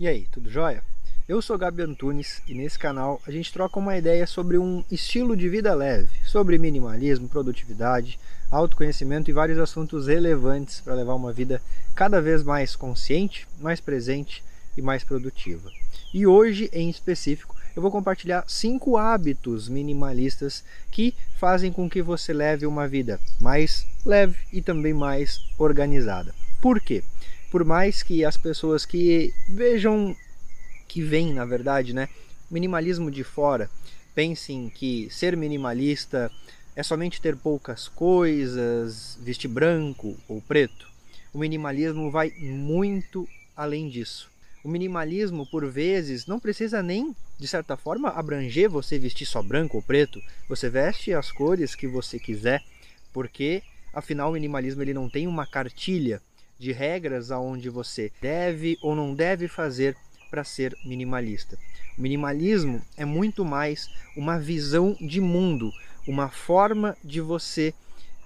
E aí, tudo jóia? Eu sou Gabi Antunes e nesse canal a gente troca uma ideia sobre um estilo de vida leve, sobre minimalismo, produtividade, autoconhecimento e vários assuntos relevantes para levar uma vida cada vez mais consciente, mais presente e mais produtiva. E hoje, em específico, eu vou compartilhar cinco hábitos minimalistas que fazem com que você leve uma vida mais leve e também mais organizada. Por quê? Por mais que as pessoas que vejam que vem, na verdade, né? Minimalismo de fora. Pensem que ser minimalista é somente ter poucas coisas, vestir branco ou preto. O minimalismo vai muito além disso. O minimalismo, por vezes, não precisa nem, de certa forma, abranger você vestir só branco ou preto. Você veste as cores que você quiser, porque, afinal, o minimalismo ele não tem uma cartilha de regras aonde você deve ou não deve fazer para ser minimalista. O minimalismo é muito mais uma visão de mundo, uma forma de você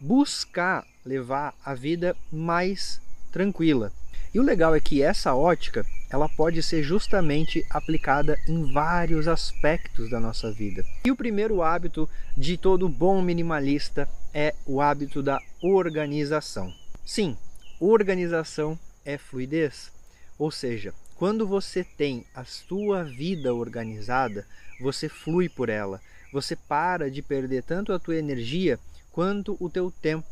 buscar levar a vida mais tranquila. E o legal é que essa ótica, ela pode ser justamente aplicada em vários aspectos da nossa vida. E o primeiro hábito de todo bom minimalista é o hábito da organização. Sim, organização é fluidez, ou seja, quando você tem a sua vida organizada, você flui por ela. Você para de perder tanto a tua energia quanto o teu tempo.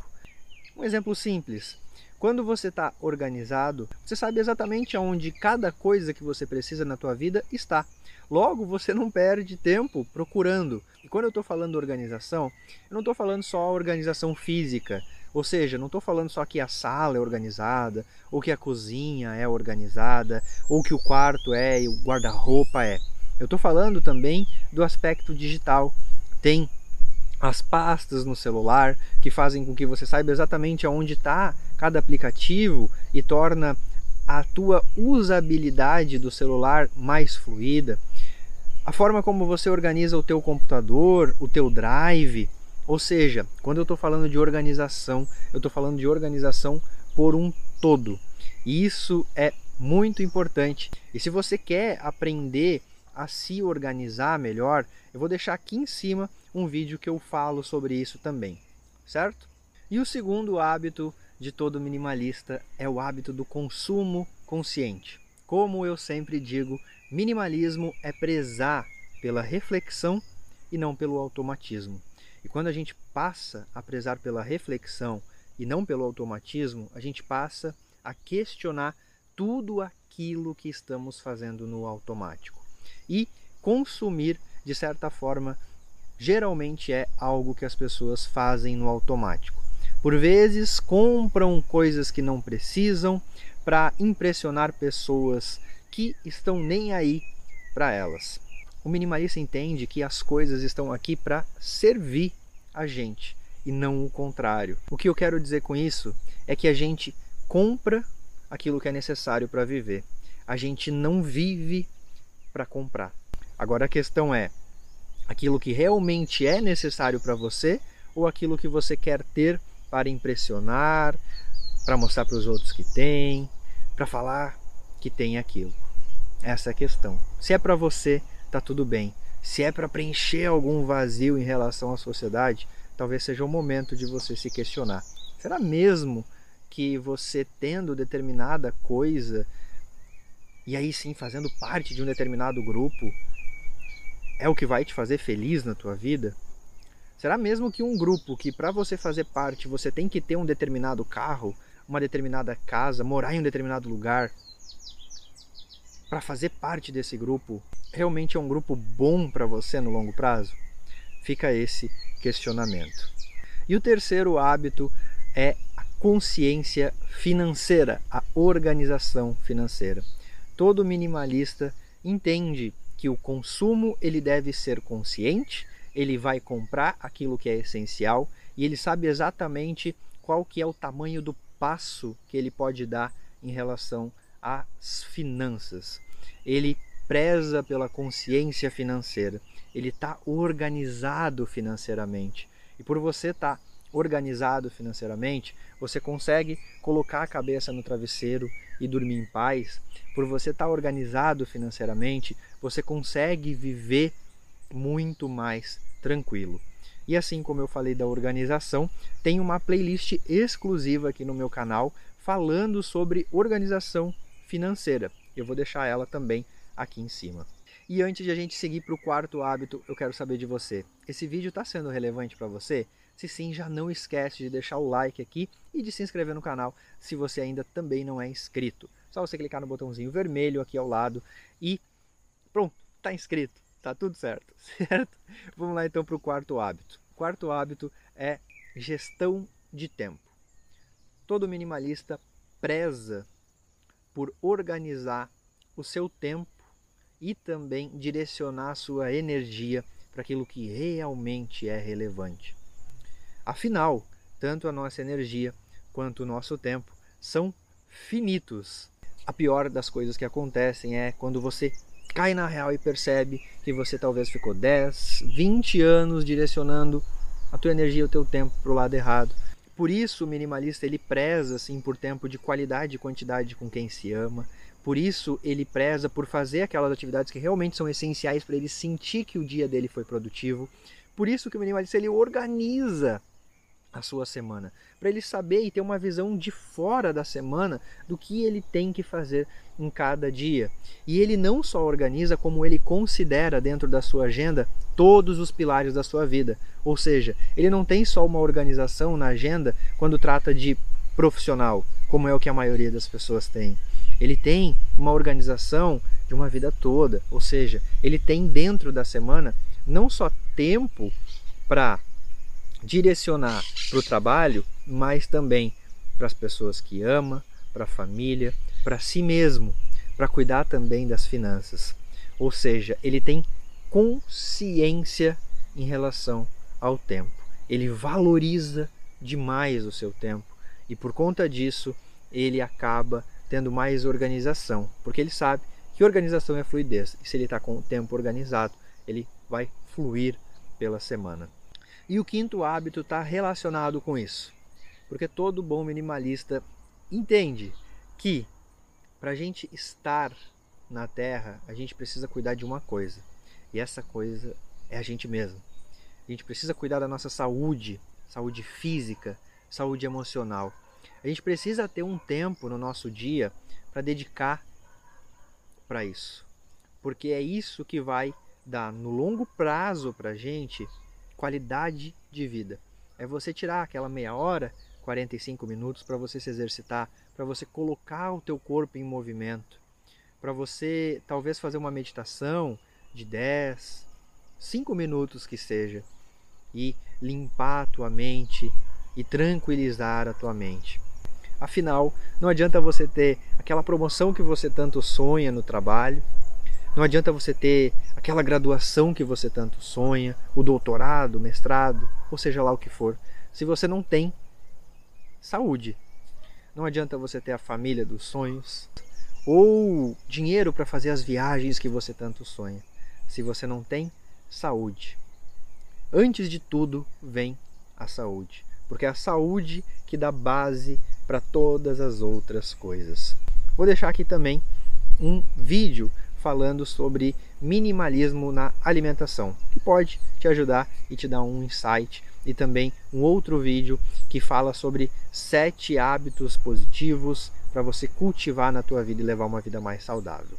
Um exemplo simples. Quando você está organizado, você sabe exatamente aonde cada coisa que você precisa na tua vida está. Logo, você não perde tempo procurando. E quando eu estou falando organização, eu não estou falando só organização física, ou seja, não estou falando só que a sala é organizada, ou que a cozinha é organizada, ou que o quarto é e o guarda-roupa é. Eu estou falando também do aspecto digital. Tem as pastas no celular que fazem com que você saiba exatamente aonde está cada aplicativo e torna a tua usabilidade do celular mais fluida. A forma como você organiza o teu computador, o teu drive, ou seja, quando eu estou falando de organização, eu estou falando de organização por um todo. E isso é muito importante. E se você quer aprender a se organizar melhor, eu vou deixar aqui em cima um vídeo que eu falo sobre isso também, certo? E o segundo hábito de todo minimalista é o hábito do consumo consciente. Como eu sempre digo, minimalismo é prezar pela reflexão e não pelo automatismo. E quando a gente passa a prezar pela reflexão e não pelo automatismo, a gente passa a questionar tudo aquilo que estamos fazendo no automático. E consumir, de certa forma, geralmente é algo que as pessoas fazem no automático. Por vezes compram coisas que não precisam para impressionar pessoas que estão nem aí para elas. O minimalista entende que as coisas estão aqui para servir a gente e não o contrário. O que eu quero dizer com isso é que a gente compra aquilo que é necessário para viver. A gente não vive para comprar. Agora a questão é aquilo que realmente é necessário para você ou aquilo que você quer ter para impressionar, para mostrar para os outros que tem, para falar que tem aquilo. Essa é a questão. Se é para você, tá tudo bem. Se é para preencher algum vazio em relação à sociedade, talvez seja o momento de você se questionar. Será mesmo que você tendo determinada coisa e aí sim fazendo parte de um determinado grupo é o que vai te fazer feliz na tua vida? Será mesmo que um grupo que para você fazer parte você tem que ter um determinado carro, uma determinada casa, morar em um determinado lugar, para fazer parte desse grupo, realmente é um grupo bom para você no longo prazo? Fica esse questionamento. E o terceiro hábito é a consciência financeira, a organização financeira. Todo minimalista entende que o consumo ele deve ser consciente, ele vai comprar aquilo que é essencial e ele sabe exatamente qual que é o tamanho do passo que ele pode dar em relação às finanças. Ele preza pela consciência financeira, ele está organizado financeiramente. E por você estar tá organizado financeiramente, você consegue colocar a cabeça no travesseiro e dormir em paz. Por você estar tá organizado financeiramente, você consegue viver muito mais tranquilo. E assim como eu falei da organização, tem uma playlist exclusiva aqui no meu canal falando sobre organização financeira. Eu vou deixar ela também aqui em cima. E antes de a gente seguir para o quarto hábito, eu quero saber de você. Esse vídeo está sendo relevante para você? Se sim, já não esquece de deixar o like aqui e de se inscrever no canal se você ainda também não é inscrito. Só você clicar no botãozinho vermelho aqui ao lado e pronto, está inscrito. Tá tudo certo, certo? Vamos lá então para o quarto hábito. O quarto hábito é gestão de tempo. Todo minimalista preza por organizar o seu tempo e também direcionar a sua energia para aquilo que realmente é relevante. Afinal, tanto a nossa energia quanto o nosso tempo são finitos. A pior das coisas que acontecem é quando você cai na real e percebe que você talvez ficou 10, 20 anos direcionando a tua energia, o teu tempo para o lado errado. Por isso o minimalista ele preza assim por tempo de qualidade e quantidade com quem se ama. Por isso ele preza por fazer aquelas atividades que realmente são essenciais para ele sentir que o dia dele foi produtivo. Por isso que o minimalista ele organiza a sua semana, para ele saber e ter uma visão de fora da semana do que ele tem que fazer em cada dia. E ele não só organiza, como ele considera dentro da sua agenda todos os pilares da sua vida. Ou seja, ele não tem só uma organização na agenda quando trata de profissional, como é o que a maioria das pessoas tem. Ele tem uma organização de uma vida toda, ou seja, ele tem dentro da semana não só tempo para direcionar para o trabalho, mas também para as pessoas que ama, para a família, para si mesmo, para cuidar também das finanças. Ou seja, ele tem consciência em relação ao tempo. Ele valoriza demais o seu tempo e por conta disso ele acaba tendo mais organização, porque ele sabe que organização é fluidez e se ele está com o tempo organizado, ele vai fluir pela semana. E o quinto hábito está relacionado com isso, porque todo bom minimalista entende que para a gente estar na Terra, a gente precisa cuidar de uma coisa, e essa coisa é a gente mesmo. A gente precisa cuidar da nossa saúde, saúde física, saúde emocional. A gente precisa ter um tempo no nosso dia para dedicar para isso, porque é isso que vai dar no longo prazo para gente qualidade de vida. É você tirar aquela meia hora, 45 minutos para você se exercitar, para você colocar o teu corpo em movimento, para você talvez fazer uma meditação de 10, 5 minutos que seja. E limpar a tua mente e tranquilizar a tua mente. Afinal, não adianta você ter aquela promoção que você tanto sonha no trabalho, não adianta você ter aquela graduação que você tanto sonha, o doutorado, o mestrado, ou seja lá o que for, se você não tem saúde. Não adianta você ter a família dos sonhos ou dinheiro para fazer as viagens que você tanto sonha, se você não tem saúde. Antes de tudo vem a saúde, porque é a saúde que dá base para todas as outras coisas. Vou deixar aqui também um vídeo falando sobre minimalismo na alimentação, que pode te ajudar e te dar um insight e também um outro vídeo que fala sobre sete hábitos positivos para você cultivar na tua vida e levar uma vida mais saudável.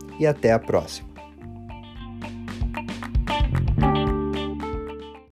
e até a próxima.